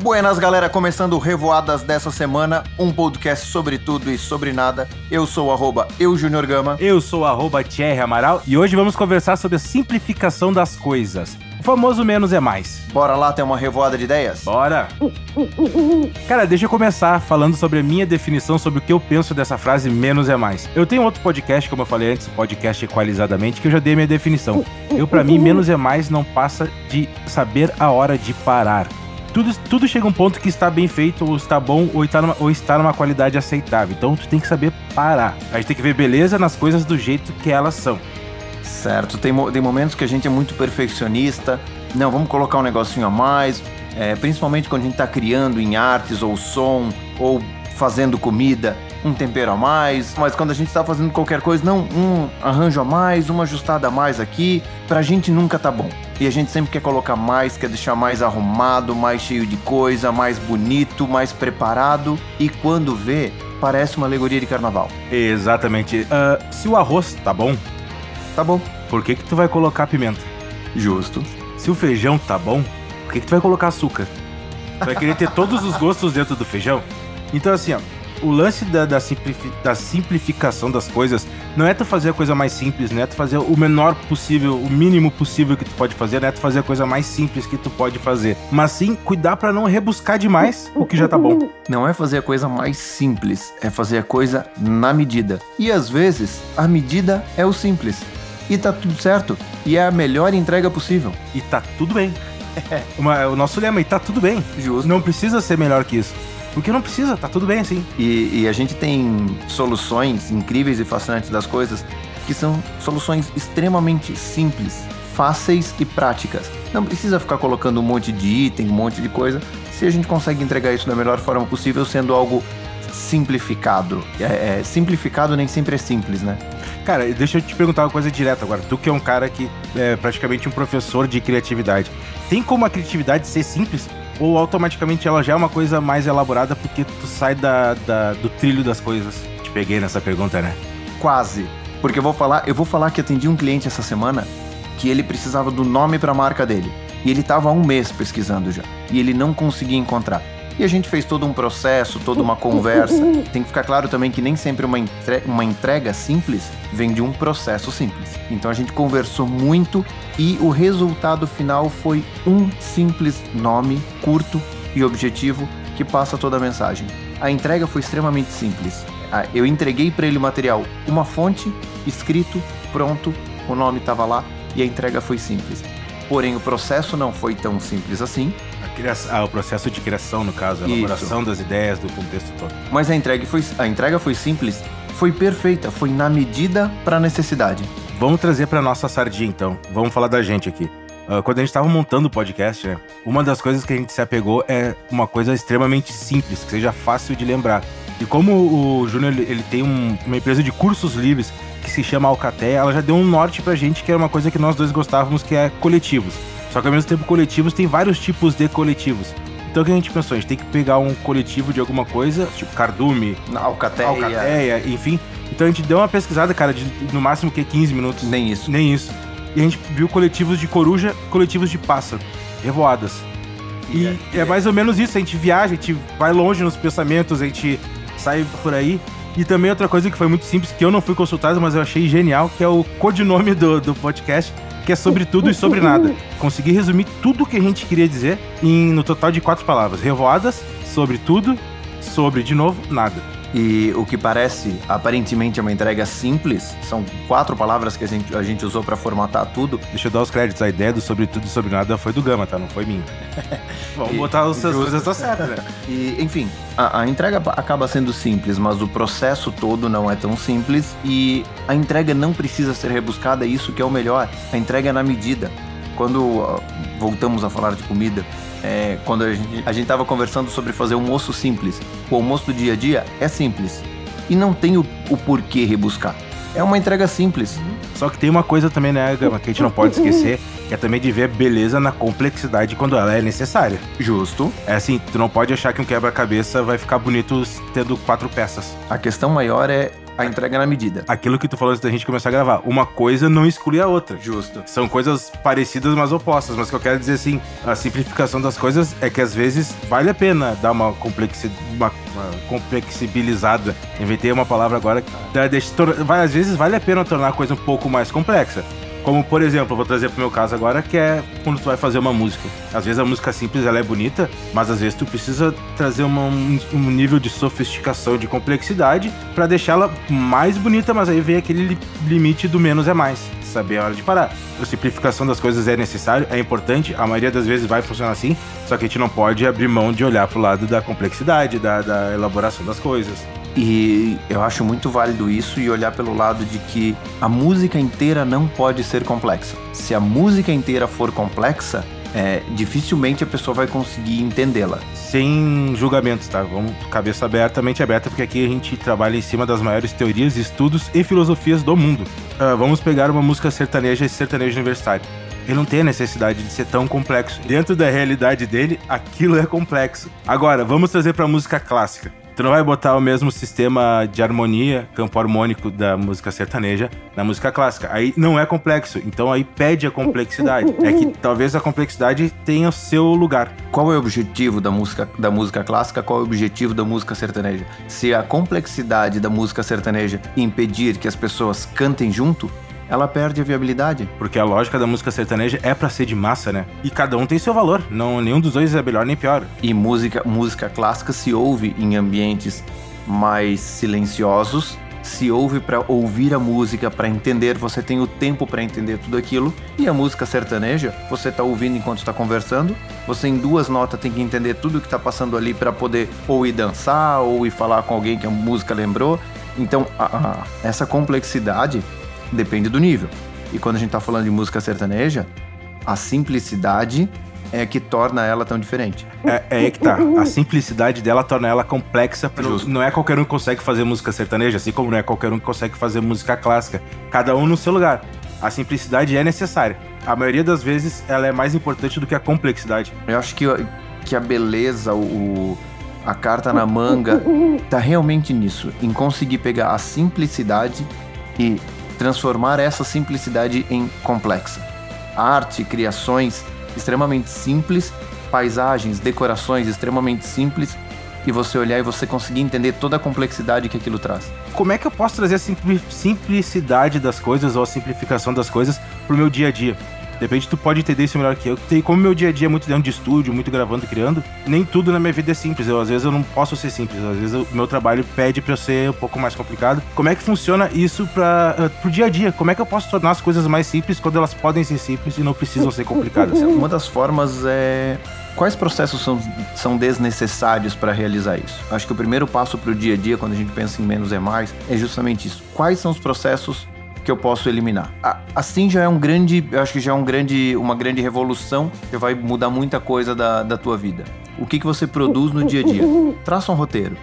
Buenas, galera, começando o Revoadas dessa semana, um podcast sobre tudo e sobre nada. Eu sou o arroba Gama. Eu sou o arroba Thierry Amaral e hoje vamos conversar sobre a simplificação das coisas. O famoso menos é mais. Bora lá ter uma revoada de ideias? Bora! Cara, deixa eu começar falando sobre a minha definição sobre o que eu penso dessa frase menos é mais. Eu tenho outro podcast, como eu falei antes, podcast equalizadamente, que eu já dei minha definição. Eu, para mim, menos é mais não passa de saber a hora de parar tudo, tudo chega a um ponto que está bem feito, ou está bom, ou está, numa, ou está numa qualidade aceitável. Então tu tem que saber parar. A gente tem que ver beleza nas coisas do jeito que elas são. Certo, tem, tem momentos que a gente é muito perfeccionista. Não, vamos colocar um negocinho a mais. É, principalmente quando a gente está criando em artes ou som ou fazendo comida um tempero a mais, mas quando a gente está fazendo qualquer coisa, não, um arranjo a mais, uma ajustada a mais aqui, pra gente nunca tá bom. E a gente sempre quer colocar mais, quer deixar mais arrumado, mais cheio de coisa, mais bonito, mais preparado, e quando vê, parece uma alegoria de carnaval. Exatamente. Uh, se o arroz tá bom, tá bom. Por que que tu vai colocar pimenta? Justo. Se o feijão tá bom, por que que tu vai colocar açúcar? Tu vai querer ter todos os gostos dentro do feijão? Então assim, ó, o lance da, da, simplifi da, simplificação das coisas não é tu fazer a coisa mais simples, não é tu fazer o menor possível, o mínimo possível que tu pode fazer, não é tu fazer a coisa mais simples que tu pode fazer, mas sim cuidar para não rebuscar demais o que já tá bom. Não é fazer a coisa mais simples, é fazer a coisa na medida. E às vezes, a medida é o simples. E tá tudo certo. E é a melhor entrega possível. E tá tudo bem. Uma, o nosso lema, e tá tudo bem. Justo. Não precisa ser melhor que isso. Porque não precisa, tá tudo bem assim. E, e a gente tem soluções incríveis e fascinantes das coisas que são soluções extremamente simples, fáceis e práticas. Não precisa ficar colocando um monte de item, um monte de coisa, se a gente consegue entregar isso da melhor forma possível, sendo algo simplificado. É, é, simplificado nem sempre é simples, né? Cara, deixa eu te perguntar uma coisa direta agora. Tu que é um cara que é praticamente um professor de criatividade. Tem como a criatividade ser simples? Ou automaticamente ela já é uma coisa mais elaborada porque tu sai da, da, do trilho das coisas? Te peguei nessa pergunta, né? Quase. Porque eu vou falar, eu vou falar que atendi um cliente essa semana que ele precisava do nome para a marca dele. E ele estava há um mês pesquisando já. E ele não conseguia encontrar. E a gente fez todo um processo, toda uma conversa. Tem que ficar claro também que nem sempre uma, entre uma entrega simples vem de um processo simples. Então a gente conversou muito e o resultado final foi um simples nome, curto e objetivo, que passa toda a mensagem. A entrega foi extremamente simples. Ah, eu entreguei para ele o material, uma fonte, escrito, pronto, o nome estava lá e a entrega foi simples. Porém, o processo não foi tão simples assim. Criação, ah, o processo de criação, no caso, a elaboração das ideias, do contexto todo. Mas a entrega foi, a entrega foi simples, foi perfeita, foi na medida para a necessidade. Vamos trazer para nossa sardinha, então. Vamos falar da gente aqui. Uh, quando a gente estava montando o podcast, né, uma das coisas que a gente se apegou é uma coisa extremamente simples, que seja fácil de lembrar. E como o Júnior ele tem um, uma empresa de cursos livres que se chama Alcaté, ela já deu um norte pra gente que era uma coisa que nós dois gostávamos, que é coletivos. Só que ao mesmo tempo, coletivos tem vários tipos de coletivos. Então o que a gente pensou? A gente tem que pegar um coletivo de alguma coisa, tipo cardume, alcateia, alcateia enfim. Então a gente deu uma pesquisada, cara, de no máximo que 15 minutos. Nem isso. Nem isso. E a gente viu coletivos de coruja, coletivos de pássaro, revoadas. E é, é mais ou menos isso, a gente viaja, a gente vai longe nos pensamentos, a gente sai por aí. E também outra coisa que foi muito simples, que eu não fui consultado, mas eu achei genial, que é o codinome do, do podcast, que é sobre tudo e sobre nada. Consegui resumir tudo o que a gente queria dizer em, no total de quatro palavras: revoadas, sobre tudo, sobre de novo, nada. E o que parece aparentemente é uma entrega simples, são quatro palavras que a gente, a gente usou para formatar tudo. Deixa eu dar os créditos, a ideia do sobre tudo e sobre nada foi do Gama, tá? Não foi minha. Vamos botar os seus coisas tá certo, né? E, enfim, a, a, entrega acaba sendo simples, mas o processo todo não é tão simples e a entrega não precisa ser rebuscada, é isso que é o melhor. A entrega é na medida. Quando voltamos a falar de comida, é, quando a gente, a gente tava conversando sobre fazer um almoço simples. O almoço do dia a dia é simples. E não tem o, o porquê rebuscar. É uma entrega simples. Só que tem uma coisa também, né, Gama, que a gente não pode esquecer, que é também de ver beleza na complexidade quando ela é necessária. Justo. É assim, tu não pode achar que um quebra-cabeça vai ficar bonito tendo quatro peças. A questão maior é A entrega na medida. Aquilo que tu falou antes da gente começar a gravar. Uma coisa não exclui a outra. Justo. São coisas parecidas, mas opostas. Mas o que eu quero dizer assim, a simplificação das coisas é que às vezes vale a pena dar uma, complexi... uma, uma complexibilizada. Inventei uma palavra agora. Da, deixa, vai, às vezes vale a pena tornar a coisa um pouco mais complexa. Como, por exemplo, vou trazer pro meu caso agora, que é quando tu vai fazer uma música. Às vezes a música simples ela é bonita, mas às vezes tu precisa trazer uma, um, um, nível de sofisticação, de complexidade, para deixá-la mais bonita, mas aí vem aquele limite do menos é mais. Saber a hora de parar. A simplificação das coisas é necessário, é importante, a maioria das vezes vai funcionar assim, só que a gente não pode abrir mão de olhar pro lado da complexidade, da, da elaboração das coisas. E eu acho muito válido isso e olhar pelo lado de que a música inteira não pode ser complexa. Se a música inteira for complexa, é, dificilmente a pessoa vai conseguir entendê-la. Sem julgamentos, tá? Vamos cabeça aberta, mente aberta, porque aqui a gente trabalha em cima das maiores teorias, estudos e filosofias do mundo. Uh, vamos pegar uma música sertaneja e sertanejo universitário. Ele não tem a necessidade de ser tão complexo. Dentro da realidade dele, aquilo é complexo. Agora, vamos trazer para música clássica. Tu não vai botar o mesmo sistema de harmonia, campo harmônico da música sertaneja na música clássica. Aí não é complexo, então aí pede a complexidade. É que talvez a complexidade tenha o seu lugar. Qual é o objetivo da música, da música clássica? Qual é o objetivo da música sertaneja? Se a complexidade da música sertaneja impedir que as pessoas cantem junto, ela perde a viabilidade. Porque a lógica da música sertaneja é para ser de massa, né? E cada um tem seu valor. Não, nenhum dos dois é melhor nem pior. E música, música clássica se ouve em ambientes mais silenciosos, se ouve para ouvir a música, para entender, você tem o tempo para entender tudo aquilo. E a música sertaneja, você tá ouvindo enquanto está conversando, você em duas notas tem que entender tudo que está passando ali para poder ou ir dançar ou ir falar com alguém que a música lembrou. Então, a, a, essa complexidade Depende do nível. E quando a gente tá falando de música sertaneja, a simplicidade é que torna ela tão diferente. É, é aí que tá. A simplicidade dela torna ela complexa. Não é qualquer um que consegue fazer música sertaneja, assim como não é qualquer um que consegue fazer música clássica. Cada um no seu lugar. A simplicidade é necessária. A maioria das vezes ela é mais importante do que a complexidade. Eu acho que, que a beleza, o, a carta na manga, tá realmente nisso. Em conseguir pegar a simplicidade e transformar essa simplicidade em complexa. Arte, criações extremamente simples, paisagens, decorações extremamente simples e você olhar e você conseguir entender toda a complexidade que aquilo traz. Como é que eu posso trazer a simplicidade das coisas ou a simplificação das coisas pro meu dia a dia? De repente tu pode entender isso melhor que eu. E como meu dia a dia é muito dentro de estúdio, muito gravando criando, nem tudo na minha vida é simples. Eu, às vezes eu não posso ser simples. Às vezes o meu trabalho pede pra eu ser um pouco mais complicado. Como é que funciona isso pra, uh, pro dia a dia? Como é que eu posso tornar as coisas mais simples quando elas podem ser simples e não precisam ser complicadas? Uma das formas é Quais processos são, são desnecessários para realizar isso? Acho que o primeiro passo para o dia a dia, quando a gente pensa em menos é mais, é justamente isso. Quais são os processos que eu posso eliminar. Assim já é um grande, eu acho que já é um grande, uma grande revolução que vai mudar muita coisa da, da tua vida. O que, que você produz no dia a dia? Traça um roteiro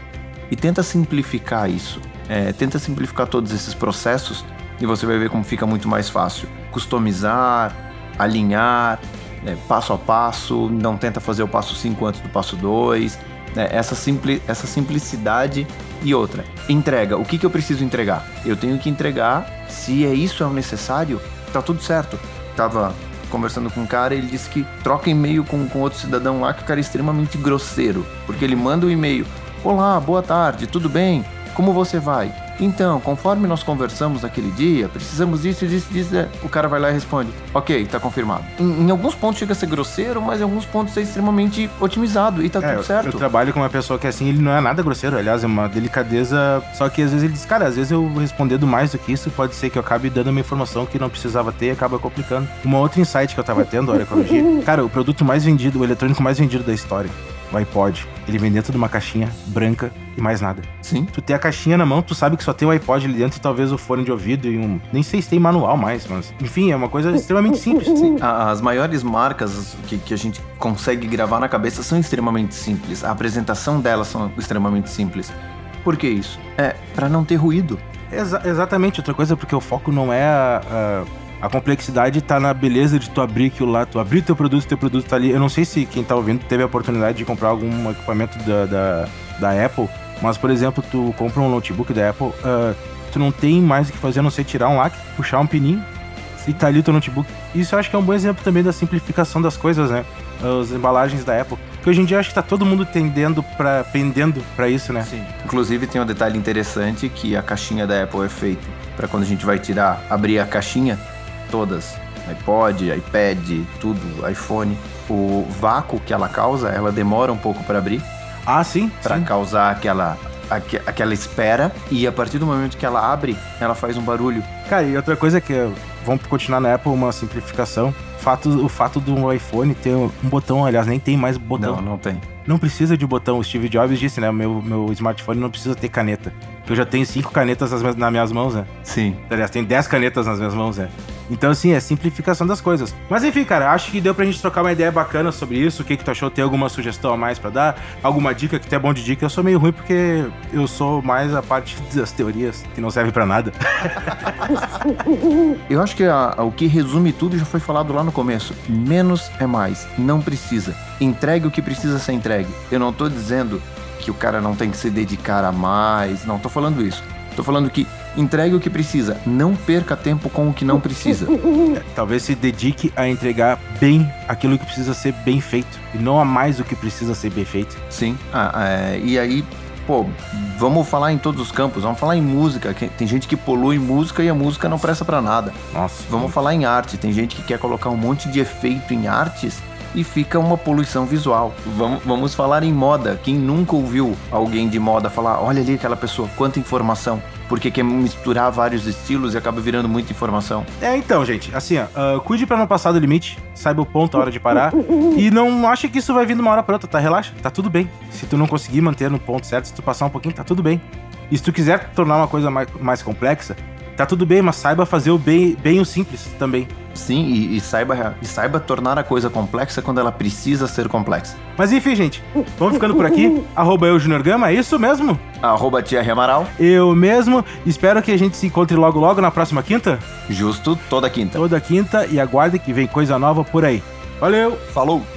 e tenta simplificar isso. É, tenta simplificar todos esses processos e você vai ver como fica muito mais fácil. Customizar, alinhar, é, passo a passo, não tenta fazer o passo 5 antes do passo 2. Né? Essa, simpli essa simplicidade e outra. Entrega. O que, que eu preciso entregar? Eu tenho que entregar se é isso é o necessário, tá tudo certo. Tava conversando com um cara ele disse que troca e-mail com, com outro cidadão lá que o cara é extremamente grosseiro. Porque ele manda o um e-mail: Olá, boa tarde, tudo bem? Como você vai? Então, conforme nós conversamos naquele dia, precisamos disso, disso, disso. É. O cara vai lá e responde: Ok, tá confirmado. Em, em, alguns pontos chega a ser grosseiro, mas em alguns pontos é extremamente otimizado e tá é, tudo certo. Eu, eu trabalho com uma pessoa que assim, ele não é nada grosseiro, aliás, é uma delicadeza. Só que às vezes ele diz: Cara, às vezes eu respondendo mais do que isso, pode ser que eu acabe dando uma informação que não precisava ter e acaba complicando. Uma outra insight que eu tava tendo, olha, ecologia. Cara, o produto mais vendido, o eletrônico mais vendido da história o iPod, ele vem dentro de uma caixinha branca e mais nada. Sim. Tu tem a caixinha na mão, tu sabe que só tem o iPod ali dentro e talvez o fone de ouvido e um. Nem sei se tem manual mais, mas. Enfim, é uma coisa extremamente simples. Sim. As maiores marcas que, que a gente consegue gravar na cabeça são extremamente simples. A apresentação delas são extremamente simples. Por que isso? É para não ter ruído. Exa exatamente, outra coisa, porque o foco não é a, a complexidade tá na beleza de tu abrir aquilo lá, tu abrir teu produto, teu produto tá ali. Eu não sei se quem tá ouvindo teve a oportunidade de comprar algum equipamento da, da, da Apple, mas, por exemplo, tu compra um notebook da Apple, uh, tu não tem mais o que fazer a não ser tirar um lacre, puxar um pininho e tá ali teu notebook. Isso eu acho que é um bom exemplo também da simplificação das coisas, né? As embalagens da Apple. Porque hoje em dia acho que tá todo mundo tendendo para pendendo para isso, né? Sim. Inclusive tem um detalhe interessante que a caixinha da Apple é feita para quando a gente vai tirar, abrir a caixinha todas, iPod, iPad, tudo, iPhone, o vácuo que ela causa, ela demora um pouco para abrir. Ah, sim. Para causar aquela aqu aquela espera e a partir do momento que ela abre, ela faz um barulho. Cara, e outra coisa que vamos continuar na Apple uma simplificação. Fato, o fato do iPhone ter um botão, aliás, nem tem mais botão. Não, não tem. Não precisa de botão. O Steve Jobs disse, né? Meu, meu smartphone não precisa ter caneta. Eu já tenho cinco canetas nas, nas minhas mãos, né? Sim. Aliás, tem dez canetas nas minhas mãos, né? Então, assim, é simplificação das coisas. Mas enfim, cara, acho que deu pra gente trocar uma ideia bacana sobre isso. O que, que tu achou? Tem alguma sugestão a mais para dar? Alguma dica que tu é bom de dica? Eu sou meio ruim porque eu sou mais a parte das teorias que não serve para nada. eu acho que a, a, o que resume tudo já foi falado lá no começo. Menos é mais. Não precisa. Entregue o que precisa ser entregue. Eu não tô dizendo que o cara não tem que se dedicar a mais. Não tô falando isso. Tô falando que entregue o que precisa, não perca tempo com o que não precisa. Talvez se dedique a entregar bem aquilo que precisa ser bem feito e não a mais o que precisa ser bem feito. Sim, ah, é, e aí, pô, vamos falar em todos os campos, vamos falar em música. Tem gente que polui música e a música não presta para nada. Nossa. Vamos falar em arte, tem gente que quer colocar um monte de efeito em artes e fica uma poluição visual. Vamos, vamos falar em moda. Quem nunca ouviu alguém de moda falar, olha ali aquela pessoa, quanta informação. Porque quer misturar vários estilos e acaba virando muita informação. É, então, gente, assim, ó, uh, cuide para não passar do limite, saiba o ponto, a hora de parar. e não ache que isso vai vir de uma hora pra outra, tá? Relaxa, tá tudo bem. Se tu não conseguir manter no ponto certo, se tu passar um pouquinho, tá tudo bem. E se tu quiser tornar uma coisa mais, mais complexa, tá tudo bem, mas saiba fazer o bem, bem o simples também. Sim, e, e, saiba, e saiba tornar a coisa complexa quando ela precisa ser complexa. Mas enfim, gente, vamos ficando por aqui. Arroba eu, Junior Gama, é isso mesmo? Arroba Tia Amaral. Eu mesmo. Espero que a gente se encontre logo logo na próxima quinta. Justo, toda quinta. Toda quinta e aguarde que vem coisa nova por aí. Valeu! Falou!